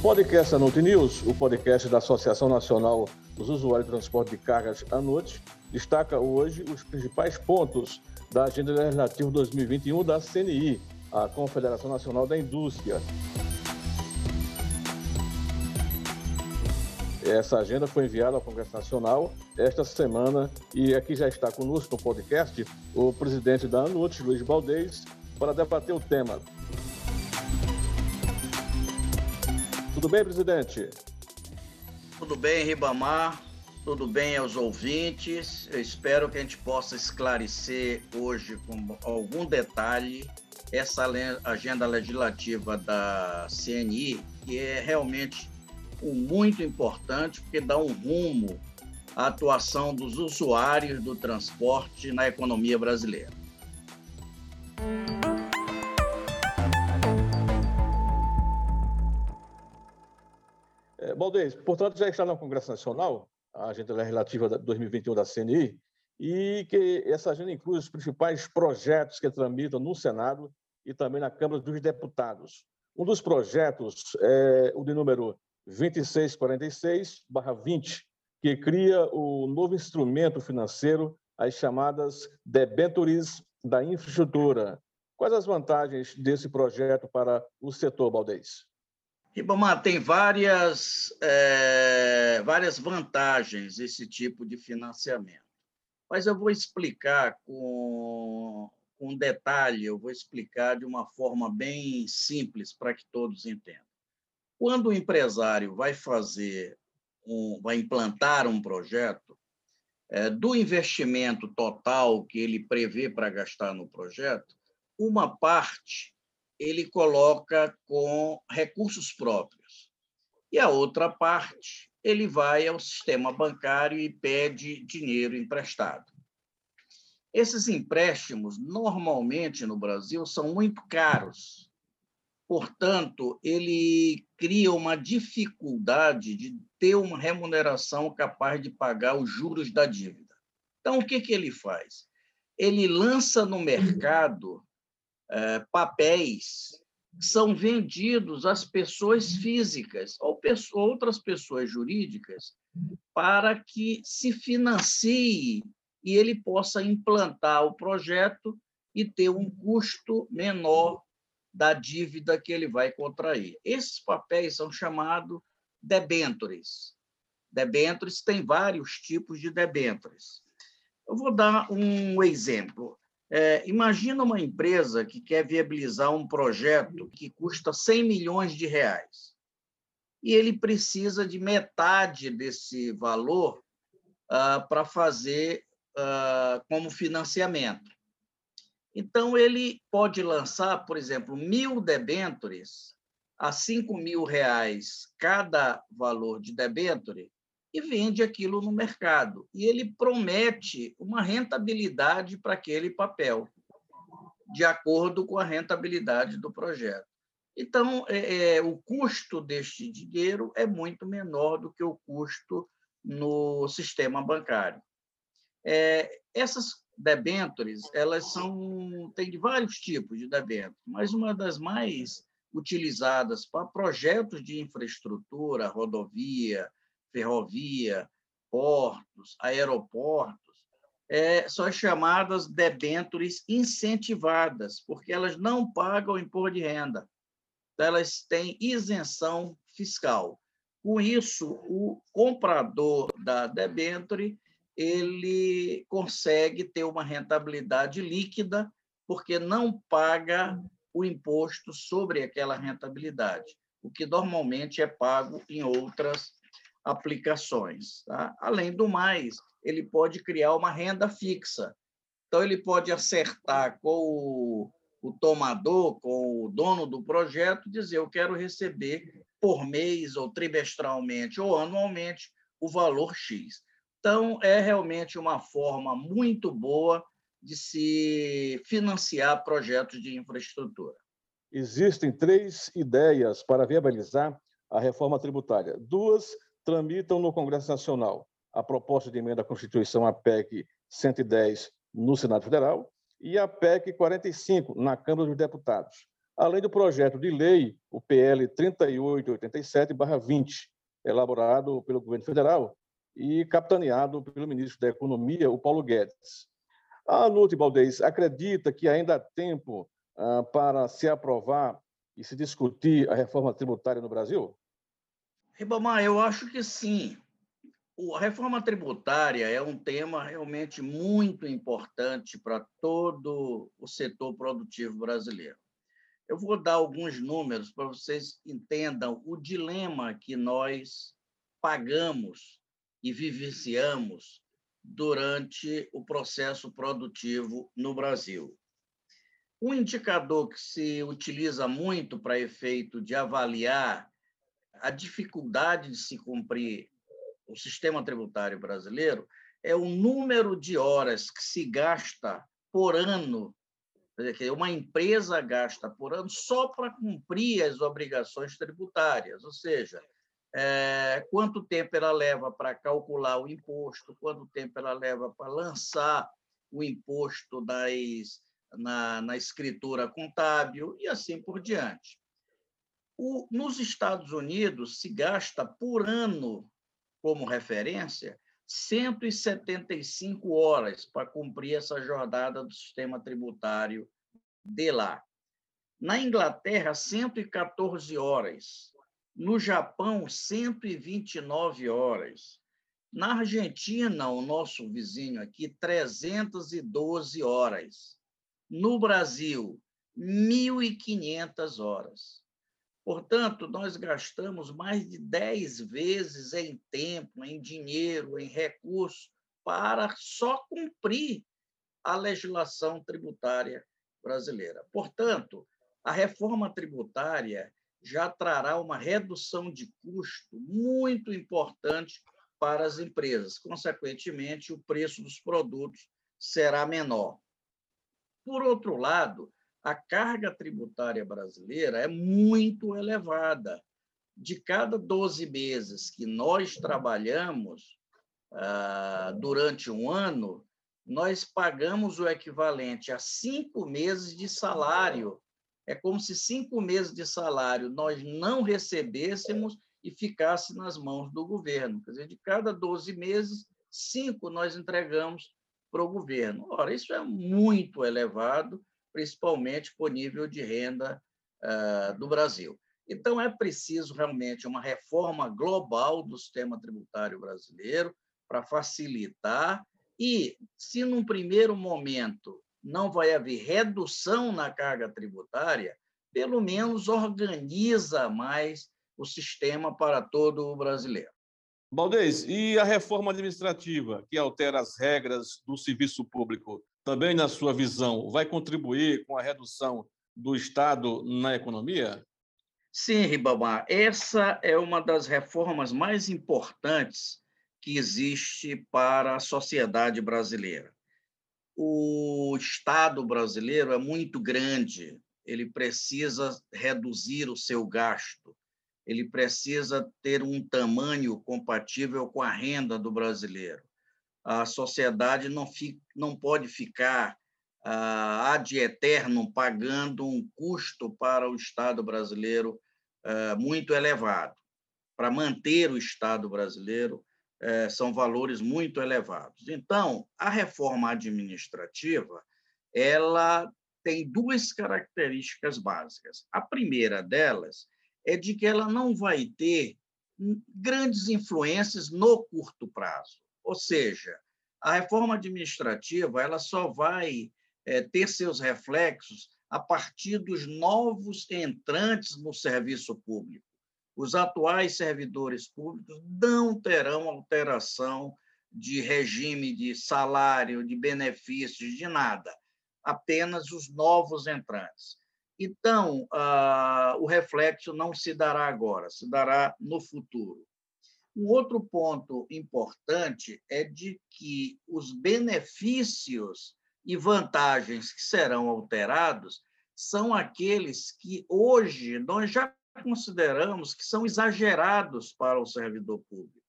podcast Anote News, o podcast da Associação Nacional dos Usuários de Transporte de Cargas Anote, destaca hoje os principais pontos da Agenda Legislativa 2021 da CNI, a Confederação Nacional da Indústria. Essa agenda foi enviada ao Congresso Nacional esta semana e aqui já está conosco no podcast o presidente da ANUT, Luiz Baldez, para debater o tema. Tudo bem, presidente? Tudo bem, Ribamar. Tudo bem aos ouvintes. Eu espero que a gente possa esclarecer hoje com algum detalhe essa agenda legislativa da CNI, que é realmente muito importante, porque dá um rumo à atuação dos usuários do transporte na economia brasileira. Baldez, portanto, já está no Congresso Nacional a agenda legislativa 2021 da CNI e que essa agenda inclui os principais projetos que tramitam no Senado e também na Câmara dos Deputados. Um dos projetos é o de número 2646-20, que cria o novo instrumento financeiro, as chamadas debentures da infraestrutura. Quais as vantagens desse projeto para o setor, Baldez? Ribamar, tem várias, é, várias vantagens esse tipo de financiamento. Mas eu vou explicar com, com detalhe, eu vou explicar de uma forma bem simples para que todos entendam. Quando o empresário vai fazer, um, vai implantar um projeto, é, do investimento total que ele prevê para gastar no projeto, uma parte ele coloca com recursos próprios e a outra parte ele vai ao sistema bancário e pede dinheiro emprestado. Esses empréstimos, normalmente no Brasil, são muito caros Portanto, ele cria uma dificuldade de ter uma remuneração capaz de pagar os juros da dívida. Então, o que, que ele faz? Ele lança no mercado é, papéis são vendidos às pessoas físicas ou outras pessoas jurídicas para que se financie e ele possa implantar o projeto e ter um custo menor da dívida que ele vai contrair. Esses papéis são chamados debentures. Debentures tem vários tipos de debentures. Eu vou dar um exemplo. É, imagina uma empresa que quer viabilizar um projeto que custa 100 milhões de reais e ele precisa de metade desse valor uh, para fazer uh, como financiamento. Então, ele pode lançar, por exemplo, mil debêntures a cinco mil reais cada valor de debenture e vende aquilo no mercado. E ele promete uma rentabilidade para aquele papel, de acordo com a rentabilidade do projeto. Então, é, é, o custo deste dinheiro é muito menor do que o custo no sistema bancário. É, essas debentures, elas são tem vários tipos de debêntures, mas uma das mais utilizadas para projetos de infraestrutura, rodovia, ferrovia, portos, aeroportos, é, são as chamadas debentures incentivadas, porque elas não pagam imposto de renda. Elas têm isenção fiscal. Com isso, o comprador da debenture ele consegue ter uma rentabilidade líquida, porque não paga o imposto sobre aquela rentabilidade, o que normalmente é pago em outras aplicações. Tá? Além do mais, ele pode criar uma renda fixa. Então, ele pode acertar com o, o tomador, com o dono do projeto, dizer: eu quero receber por mês, ou trimestralmente, ou anualmente, o valor X. Então, é realmente uma forma muito boa de se financiar projetos de infraestrutura. Existem três ideias para viabilizar a reforma tributária. Duas tramitam no Congresso Nacional: a proposta de emenda à Constituição, a PEC 110, no Senado Federal, e a PEC 45, na Câmara dos Deputados. além do projeto de lei, o PL 3887-20, elaborado pelo governo federal e capitaneado pelo ministro da Economia, o Paulo Guedes. A Lute Baldez acredita que ainda há tempo ah, para se aprovar e se discutir a reforma tributária no Brasil? Ribamar, eu acho que sim. A reforma tributária é um tema realmente muito importante para todo o setor produtivo brasileiro. Eu vou dar alguns números para vocês entendam o dilema que nós pagamos e vivenciamos durante o processo produtivo no Brasil. Um indicador que se utiliza muito para efeito de avaliar a dificuldade de se cumprir o sistema tributário brasileiro é o número de horas que se gasta por ano, que uma empresa gasta por ano só para cumprir as obrigações tributárias, ou seja, é, quanto tempo ela leva para calcular o imposto, quanto tempo ela leva para lançar o imposto das, na, na escritura contábil e assim por diante. O, nos Estados Unidos, se gasta por ano como referência 175 horas para cumprir essa jornada do sistema tributário de lá. Na Inglaterra, 114 horas. No Japão, 129 horas. Na Argentina, o nosso vizinho aqui, 312 horas. No Brasil, 1.500 horas. Portanto, nós gastamos mais de 10 vezes em tempo, em dinheiro, em recursos, para só cumprir a legislação tributária brasileira. Portanto, a reforma tributária já trará uma redução de custo muito importante para as empresas. Consequentemente, o preço dos produtos será menor. Por outro lado, a carga tributária brasileira é muito elevada. De cada 12 meses que nós trabalhamos ah, durante um ano, nós pagamos o equivalente a cinco meses de salário. É como se cinco meses de salário nós não recebêssemos e ficasse nas mãos do governo. Quer dizer, de cada 12 meses, cinco nós entregamos para o governo. Ora, isso é muito elevado principalmente por nível de renda uh, do Brasil. Então, é preciso realmente uma reforma global do sistema tributário brasileiro para facilitar e, se num primeiro momento não vai haver redução na carga tributária, pelo menos organiza mais o sistema para todo o brasileiro. Baldez, e a reforma administrativa, que altera as regras do serviço público, também, na sua visão, vai contribuir com a redução do Estado na economia? Sim, Ribamar. Essa é uma das reformas mais importantes que existe para a sociedade brasileira. O Estado brasileiro é muito grande, ele precisa reduzir o seu gasto, ele precisa ter um tamanho compatível com a renda do brasileiro a sociedade não, fica, não pode ficar ah, ad eterno pagando um custo para o Estado brasileiro ah, muito elevado. Para manter o Estado brasileiro, eh, são valores muito elevados. Então, a reforma administrativa ela tem duas características básicas. A primeira delas é de que ela não vai ter grandes influências no curto prazo. Ou seja, a reforma administrativa ela só vai é, ter seus reflexos a partir dos novos entrantes no serviço público. Os atuais servidores públicos não terão alteração de regime de salário, de benefícios, de nada, apenas os novos entrantes. Então, ah, o reflexo não se dará agora, se dará no futuro. Um outro ponto importante é de que os benefícios e vantagens que serão alterados são aqueles que hoje nós já consideramos que são exagerados para o servidor público.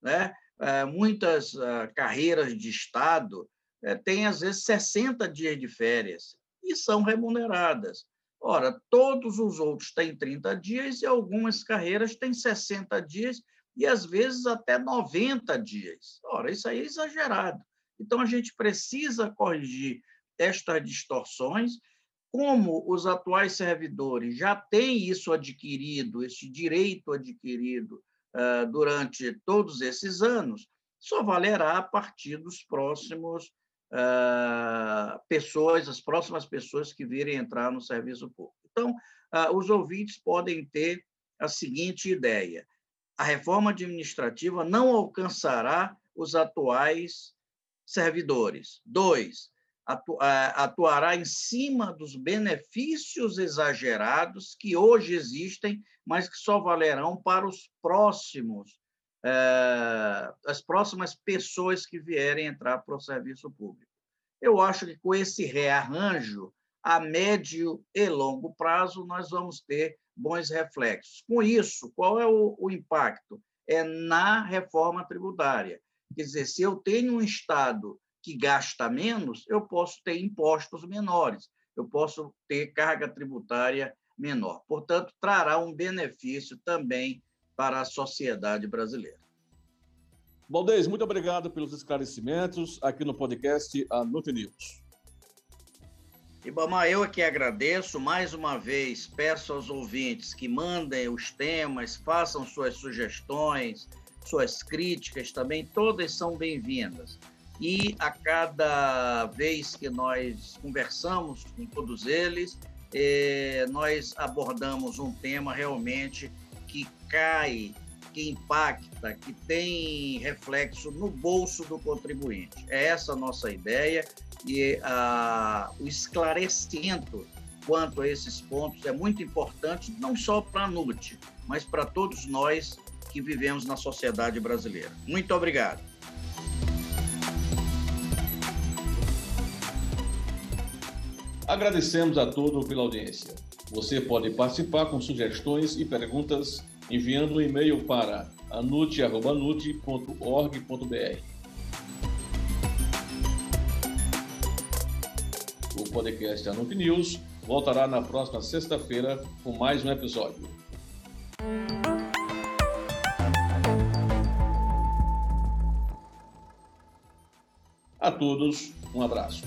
Né? É, muitas ah, carreiras de Estado é, têm, às vezes, 60 dias de férias e são remuneradas. Ora, todos os outros têm 30 dias e algumas carreiras têm 60 dias e às vezes até 90 dias. Ora, isso aí é exagerado. Então a gente precisa corrigir estas distorções. Como os atuais servidores já têm isso adquirido, esse direito adquirido uh, durante todos esses anos, só valerá a partir dos próximos uh, pessoas, as próximas pessoas que virem entrar no serviço público. Então, uh, os ouvintes podem ter a seguinte ideia: a reforma administrativa não alcançará os atuais servidores. Dois, atu atuará em cima dos benefícios exagerados que hoje existem, mas que só valerão para os próximos, eh, as próximas pessoas que vierem entrar para o serviço público. Eu acho que com esse rearranjo, a médio e longo prazo, nós vamos ter bons reflexos. Com isso, qual é o, o impacto? É na reforma tributária. Quer dizer, se eu tenho um Estado que gasta menos, eu posso ter impostos menores, eu posso ter carga tributária menor. Portanto, trará um benefício também para a sociedade brasileira. Valdez, muito obrigado pelos esclarecimentos aqui no podcast A News. Ibama, eu aqui agradeço mais uma vez, peço aos ouvintes que mandem os temas, façam suas sugestões, suas críticas também, todas são bem-vindas. E a cada vez que nós conversamos com todos eles, eh, nós abordamos um tema realmente que cai, que impacta, que tem reflexo no bolso do contribuinte. É essa a nossa ideia e a, o esclarecimento quanto a esses pontos é muito importante, não só para a NUT, mas para todos nós que vivemos na sociedade brasileira. Muito obrigado. Agradecemos a todos pela audiência. Você pode participar com sugestões e perguntas enviando um e-mail para anute.org.br. O podcast Anunc News voltará na próxima sexta-feira com mais um episódio. A todos, um abraço.